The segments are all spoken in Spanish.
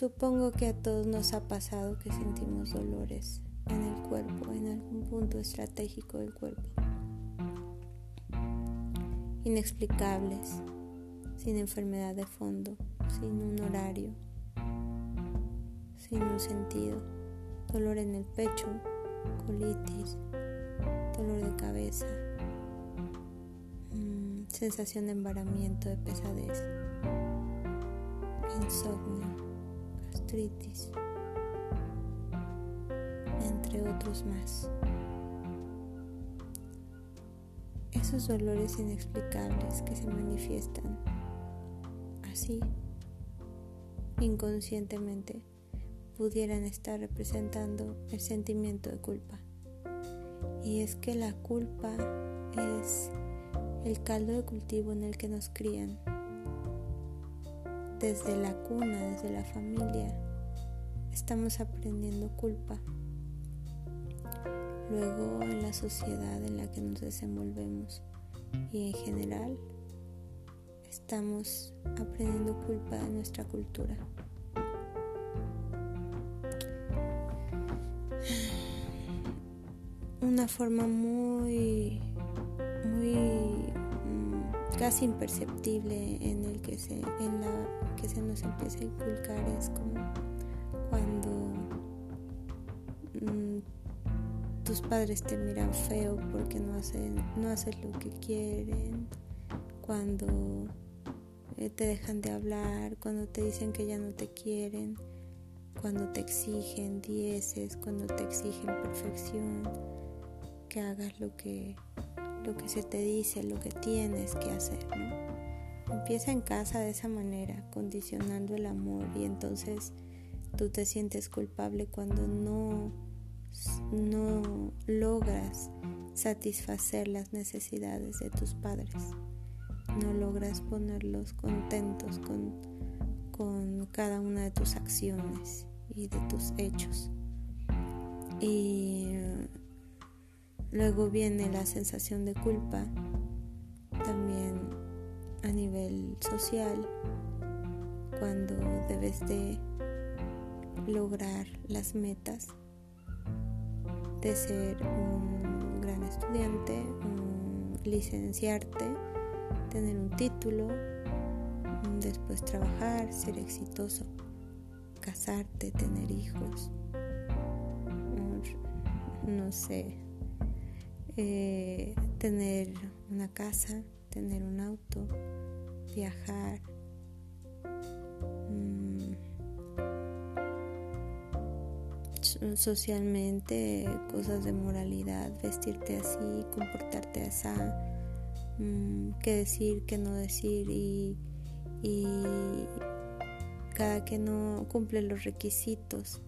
Supongo que a todos nos ha pasado que sentimos dolores en el cuerpo, en algún punto estratégico del cuerpo. Inexplicables, sin enfermedad de fondo, sin un horario, sin un sentido. Dolor en el pecho, colitis, dolor de cabeza, mm, sensación de embaramiento, de pesadez, insomnio, gastritis, entre otros más. Esos dolores inexplicables que se manifiestan así, inconscientemente, pudieran estar representando el sentimiento de culpa. Y es que la culpa es el caldo de cultivo en el que nos crían. Desde la cuna, desde la familia, estamos aprendiendo culpa. Luego en la sociedad en la que nos desenvolvemos y en general estamos aprendiendo culpa de nuestra cultura. Una forma muy, muy casi imperceptible en el que se, en la que se nos empieza a inculcar es como cuando mm, tus padres te miran feo porque no hacen, no haces lo que quieren, cuando eh, te dejan de hablar, cuando te dicen que ya no te quieren, cuando te exigen dieces, cuando te exigen perfección, que hagas lo que, lo que se te dice, lo que tienes que hacer. Empieza en casa de esa manera, condicionando el amor y entonces tú te sientes culpable cuando no, no logras satisfacer las necesidades de tus padres, no logras ponerlos contentos con, con cada una de tus acciones y de tus hechos. Y luego viene la sensación de culpa, también a nivel social, cuando debes de lograr las metas de ser un gran estudiante, licenciarte, tener un título, después trabajar, ser exitoso casarte, tener hijos, no sé, eh, tener una casa, tener un auto, viajar. Mm, socialmente cosas de moralidad, vestirte así, comportarte así, mm, qué decir, qué no decir y, y cada que no cumple los requisitos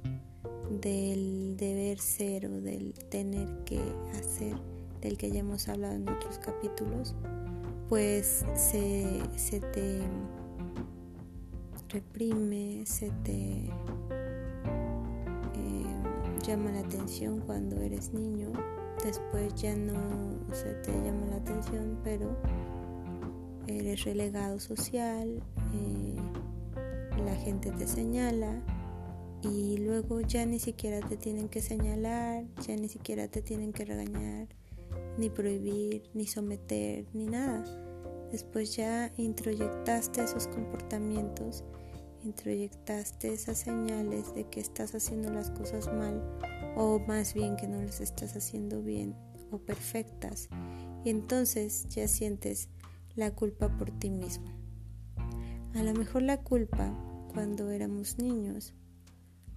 del deber ser o del tener que hacer, del que ya hemos hablado en otros capítulos, pues se, te reprime, se te eh, llama la atención cuando eres niño, después ya no se te llama la atención, pero eres relegado social. Eh, la gente te señala y luego ya ni siquiera te tienen que señalar, ya ni siquiera te tienen que regañar, ni prohibir, ni someter, ni nada. Después ya introyectaste esos comportamientos, introyectaste esas señales de que estás haciendo las cosas mal o más bien que no las estás haciendo bien o perfectas. Y entonces ya sientes la culpa por ti mismo. A lo mejor la culpa cuando éramos niños.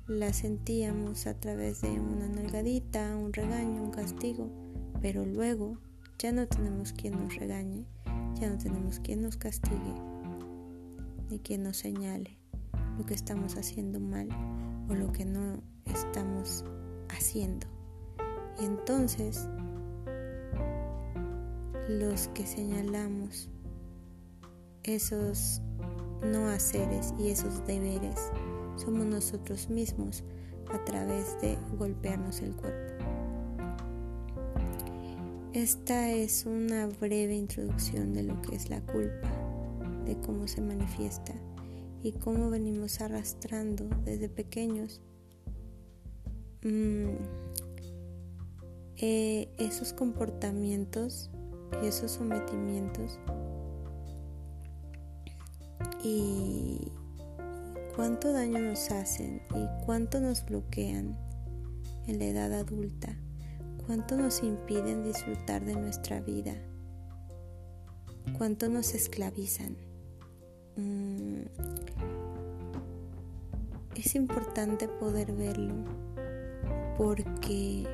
La sentíamos a través de una nalgadita, un regaño, un castigo, pero luego ya no tenemos quien nos regañe, ya no tenemos quien nos castigue, ni quien nos señale lo que estamos haciendo mal o lo que no estamos haciendo. Y entonces los que señalamos esos no haceres y esos deberes somos nosotros mismos a través de golpearnos el cuerpo. Esta es una breve introducción de lo que es la culpa, de cómo se manifiesta y cómo venimos arrastrando desde pequeños mm, eh, esos comportamientos y esos sometimientos. Y cuánto daño nos hacen y cuánto nos bloquean en la edad adulta, cuánto nos impiden disfrutar de nuestra vida, cuánto nos esclavizan. Mm, es importante poder verlo porque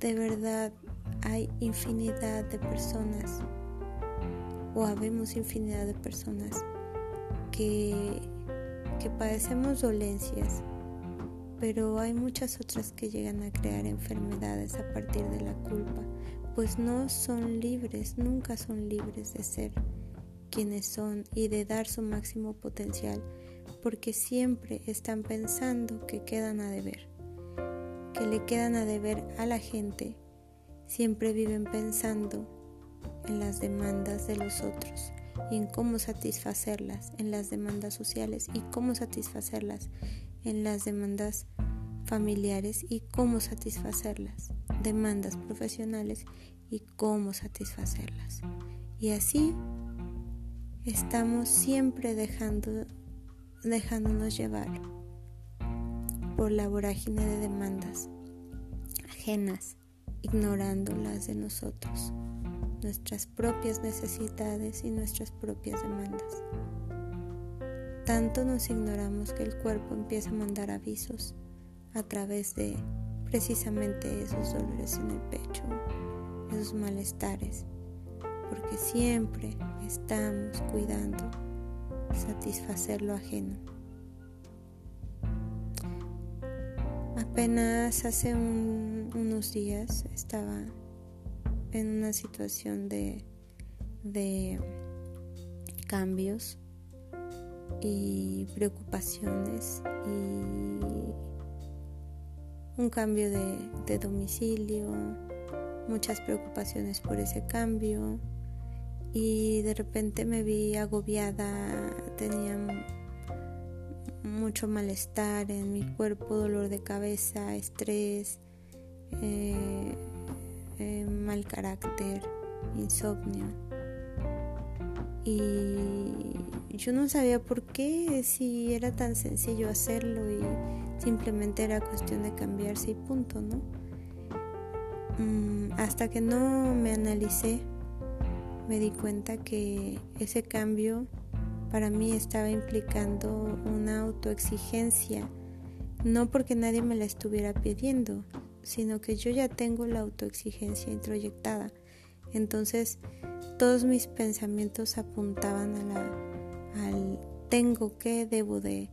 de verdad hay infinidad de personas o habemos infinidad de personas que, que padecemos dolencias, pero hay muchas otras que llegan a crear enfermedades a partir de la culpa, pues no son libres, nunca son libres de ser quienes son y de dar su máximo potencial, porque siempre están pensando que quedan a deber, que le quedan a deber a la gente, siempre viven pensando en las demandas de los otros y en cómo satisfacerlas, en las demandas sociales y cómo satisfacerlas, en las demandas familiares y cómo satisfacerlas, demandas profesionales y cómo satisfacerlas. Y así estamos siempre dejando, dejándonos llevar por la vorágine de demandas ajenas, ignorando las de nosotros nuestras propias necesidades y nuestras propias demandas. Tanto nos ignoramos que el cuerpo empieza a mandar avisos a través de precisamente esos dolores en el pecho, esos malestares, porque siempre estamos cuidando satisfacer lo ajeno. Apenas hace unos días estaba en una situación de, de cambios y preocupaciones y un cambio de, de, domicilio, muchas preocupaciones por ese cambio y de repente me vi agobiada, tenía mucho malestar en mi cuerpo, dolor de cabeza, estrés, eh, eh, mal carácter, insomnio. Y yo no sabía por qué, si era tan sencillo hacerlo y simplemente era cuestión de cambiarse y punto, ¿no? Mm, hasta que no me analicé, me di cuenta que ese cambio para mí estaba implicando una autoexigencia, no porque nadie me la estuviera pidiendo, sino que yo ya tengo la autoexigencia introyectada. Entonces, todos mis pensamientos apuntaban a la, al tengo que, debo de,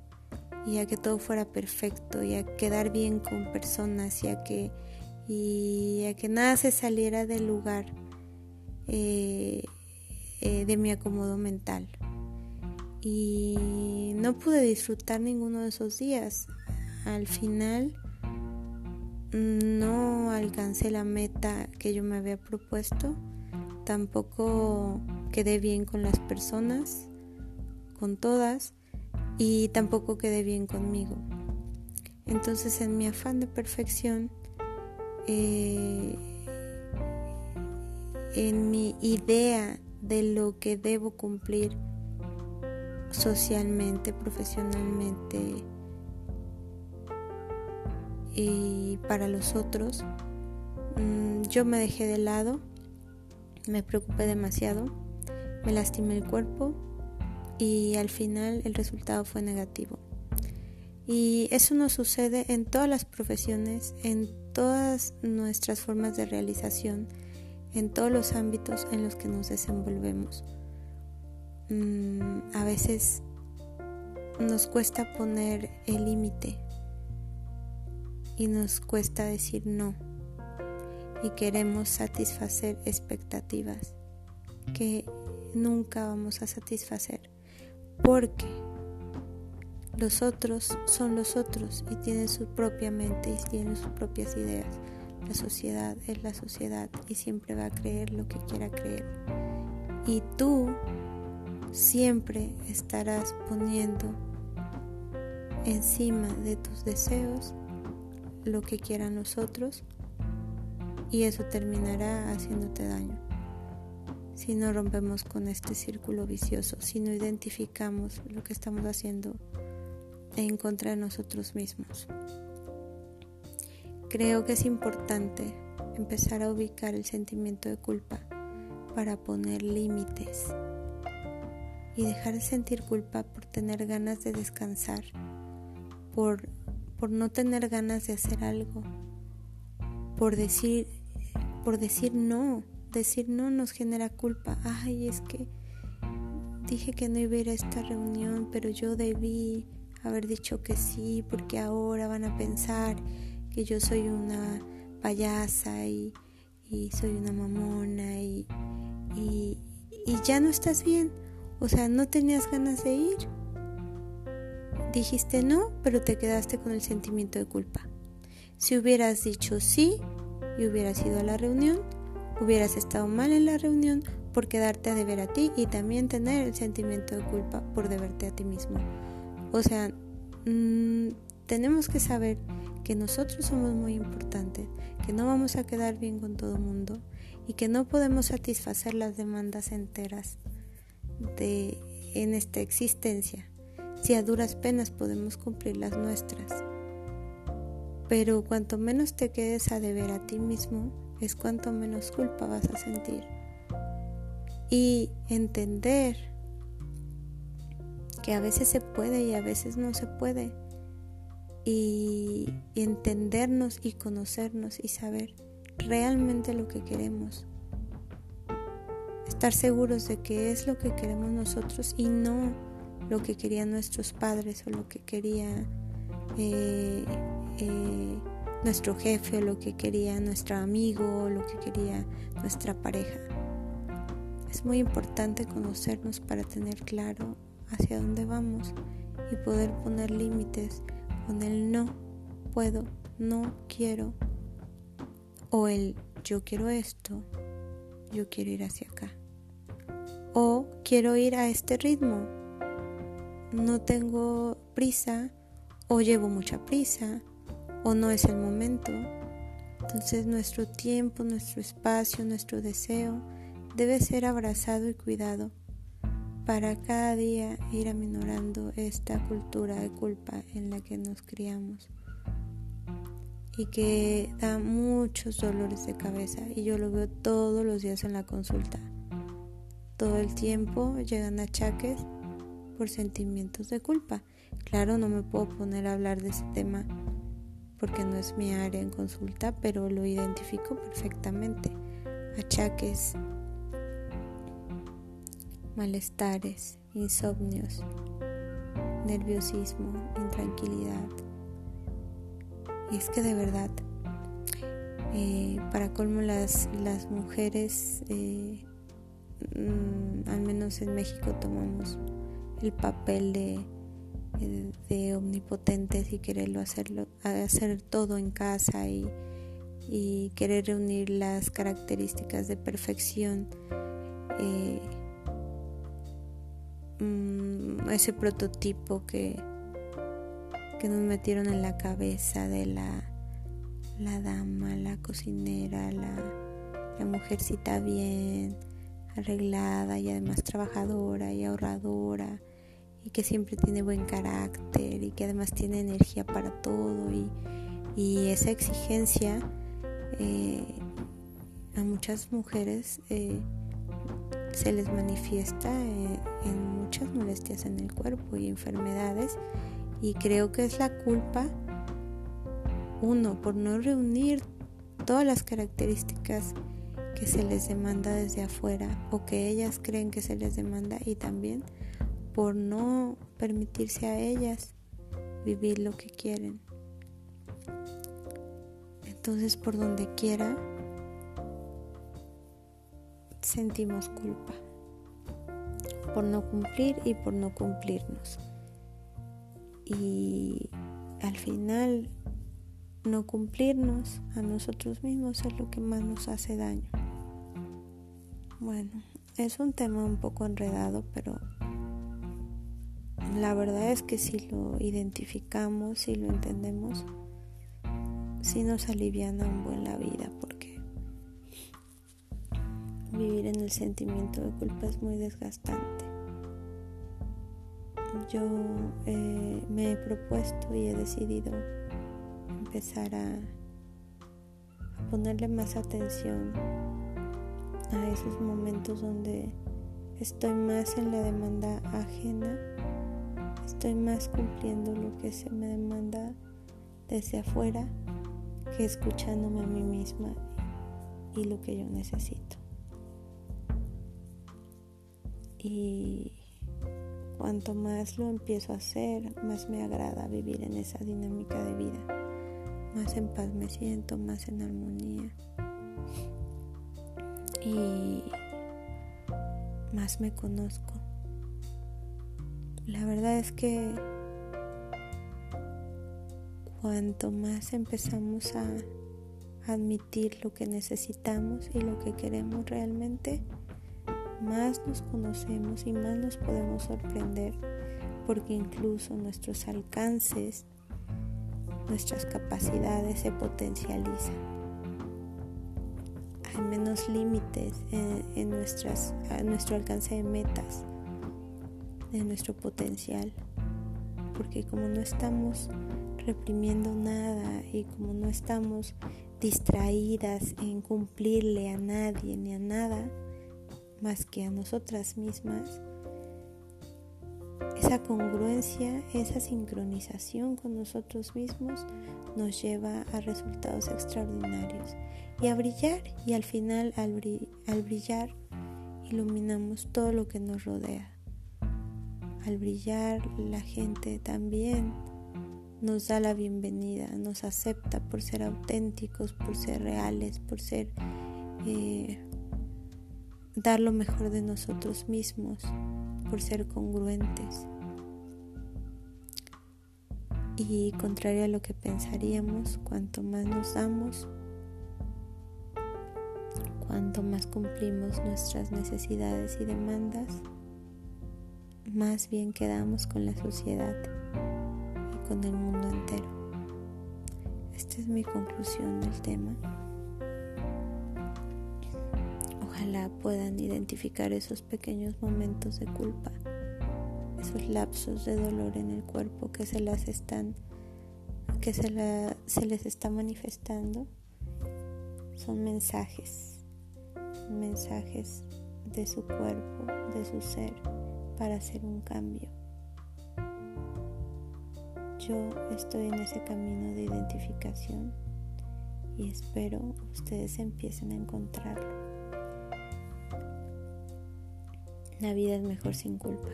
y a que todo fuera perfecto, y a quedar bien con personas, y a que, y a que nada se saliera del lugar eh, eh, de mi acomodo mental. Y no pude disfrutar ninguno de esos días. Al final, no alcancé la meta que yo me había propuesto, tampoco quedé bien con las personas, con todas, y tampoco quedé bien conmigo. Entonces en mi afán de perfección, eh, en mi idea de lo que debo cumplir socialmente, profesionalmente, y para los otros. Mm, yo me dejé de lado, me preocupé demasiado, me lastimé el cuerpo y al final el resultado fue negativo. Y eso nos sucede en todas las profesiones, en todas nuestras formas de realización, en todos los ámbitos en los que nos desenvolvemos. Mm, a veces nos cuesta poner el límite y nos cuesta decir no y queremos satisfacer expectativas que nunca vamos a satisfacer porque los otros son los otros y tienen su propia mente y tienen sus propias ideas. La sociedad es la sociedad y siempre va a creer lo que quiera creer. Y tú siempre estarás poniendo encima de tus deseos lo que quieran los otros y eso terminará haciéndote daño. Si no rompemos con este círculo vicioso, si no identificamos lo que estamos haciendo en contra de nosotros mismos. Creo que es importante empezar a ubicar el sentimiento de culpa para poner límites y dejar de sentir culpa por tener ganas de descansar, por, por no tener ganas de hacer algo, por decir, por decir no. Decir no nos genera culpa. Ay, es que dije que no iba a ir a esta reunión, pero yo debí haber dicho que sí, porque ahora van a pensar que yo soy una payasa y, soy una mamona y, y, y ya no estás bien. O sea, no tenías ganas de ir. Dijiste no, pero te quedaste con el sentimiento de culpa. Si hubieras dicho sí y hubieras ido a la reunión, hubieras estado mal en la reunión por quedarte a deber a ti y también tener el sentimiento de culpa por deberte a ti mismo. O sea, mm, tenemos que saber que nosotros somos muy importantes, que no vamos a quedar bien con todo el mundo y que no podemos satisfacer las demandas enteras de en esta existencia si a duras penas podemos cumplir las nuestras. Pero cuanto menos te quedes a deber a ti mismo, es cuanto menos culpa vas a sentir. Y entender que a veces se puede y a veces no se puede. Y entendernos y conocernos y saber realmente lo que queremos. Estar seguros de que es lo que queremos nosotros y no lo que querían nuestros padres o lo que quería eh, eh, nuestro jefe lo que quería nuestro amigo lo que quería nuestra pareja. Es muy importante conocernos para tener claro hacia dónde vamos y poder poner límites. Con el no puedo, no quiero o el yo quiero esto, yo quiero ir hacia acá. O quiero ir a este ritmo, no tengo prisa o llevo mucha prisa o no es el momento. Entonces nuestro tiempo, nuestro espacio, nuestro deseo debe ser abrazado y cuidado para cada día ir aminorando esta cultura de culpa en la que nos criamos y que da muchos dolores de cabeza y yo lo veo todos los días en la consulta. Todo el tiempo llegan achaques por sentimientos de culpa. Claro, no me puedo poner a hablar de ese tema porque no es mi área en consulta, pero lo identifico perfectamente. Achaques, malestares, insomnios, nerviosismo, intranquilidad. Y es que de verdad, eh, para colmo las, las mujeres, eh, mm, al menos en México, tomamos el papel de, de omnipotentes y quererlo hacerlo, hacer todo en casa y, querer reunir las características de perfección, eh, mm, ese prototipo que, que nos metieron en la cabeza de la, la dama, la cocinera, la, la mujercita bien arreglada y además trabajadora y ahorradora y que siempre tiene buen carácter y que además tiene energía para todo y, esa exigencia eh, a muchas mujeres eh, se les manifiesta eh, en muchas molestias en el cuerpo y enfermedades. Y creo que es la culpa uno por no reunir todas las características que se les demanda desde afuera o que ellas creen que se les demanda y también por no permitirse a ellas vivir lo que quieren. Entonces por donde quiera sentimos culpa por no cumplir y por no cumplirnos. Y al final no cumplirnos a nosotros mismos es lo que más nos hace daño. Bueno, es un tema un poco enredado, pero la verdad es que si lo identificamos, si lo entendemos, sí nos aliviana un buen la vida porque vivir en el sentimiento de culpa es muy desgastante. Yo eh, me he propuesto y he decidido empezar a, a ponerle más atención a esos momentos donde estoy más en la demanda ajena, estoy más cumpliendo lo que se me demanda desde afuera que escuchándome a mí misma y lo que yo necesito. Y cuanto más lo empiezo a hacer, más me agrada vivir en esa dinámica de vida. Más en paz me siento, más en armonía. Y más me conozco. La verdad es que cuanto más empezamos a admitir lo que necesitamos y lo que queremos realmente, más nos conocemos y más nos podemos sorprender porque incluso nuestros alcances, nuestras capacidades se potencializan. Hay menos límites en, nuestro alcance de metas, de nuestro potencial. Porque como no estamos reprimiendo nada y como no estamos distraídas en cumplirle a nadie ni a nada más que a nosotras mismas, esa congruencia, esa sincronización con nosotros mismos nos lleva a resultados extraordinarios y a brillar y al final al, brillar iluminamos todo lo que nos rodea. Al brillar la gente también nos da la bienvenida, nos acepta por ser auténticos, por ser reales, por ser eh, dar lo mejor de nosotros mismos, por ser congruentes. Y contrario a lo que pensaríamos, cuanto más nos damos, cuanto más cumplimos nuestras necesidades y demandas, más bien quedamos con la sociedad y con el mundo entero. Esta es mi conclusión del tema. Ojalá puedan identificar esos pequeños momentos de culpa, esos lapsos de dolor en el cuerpo que se las están que se, les está manifestando son mensajes mensajes de su cuerpo, de su ser, para hacer un cambio. Yo estoy en ese camino de identificación y espero ustedes empiecen a encontrarlo. La vida es mejor sin culpa.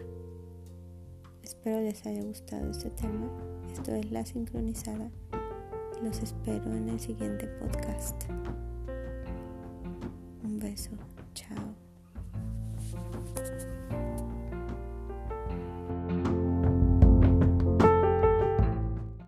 Espero les haya gustado este tema. Esto es La Sincronizada. Los espero en el siguiente podcast. Un beso. Chao.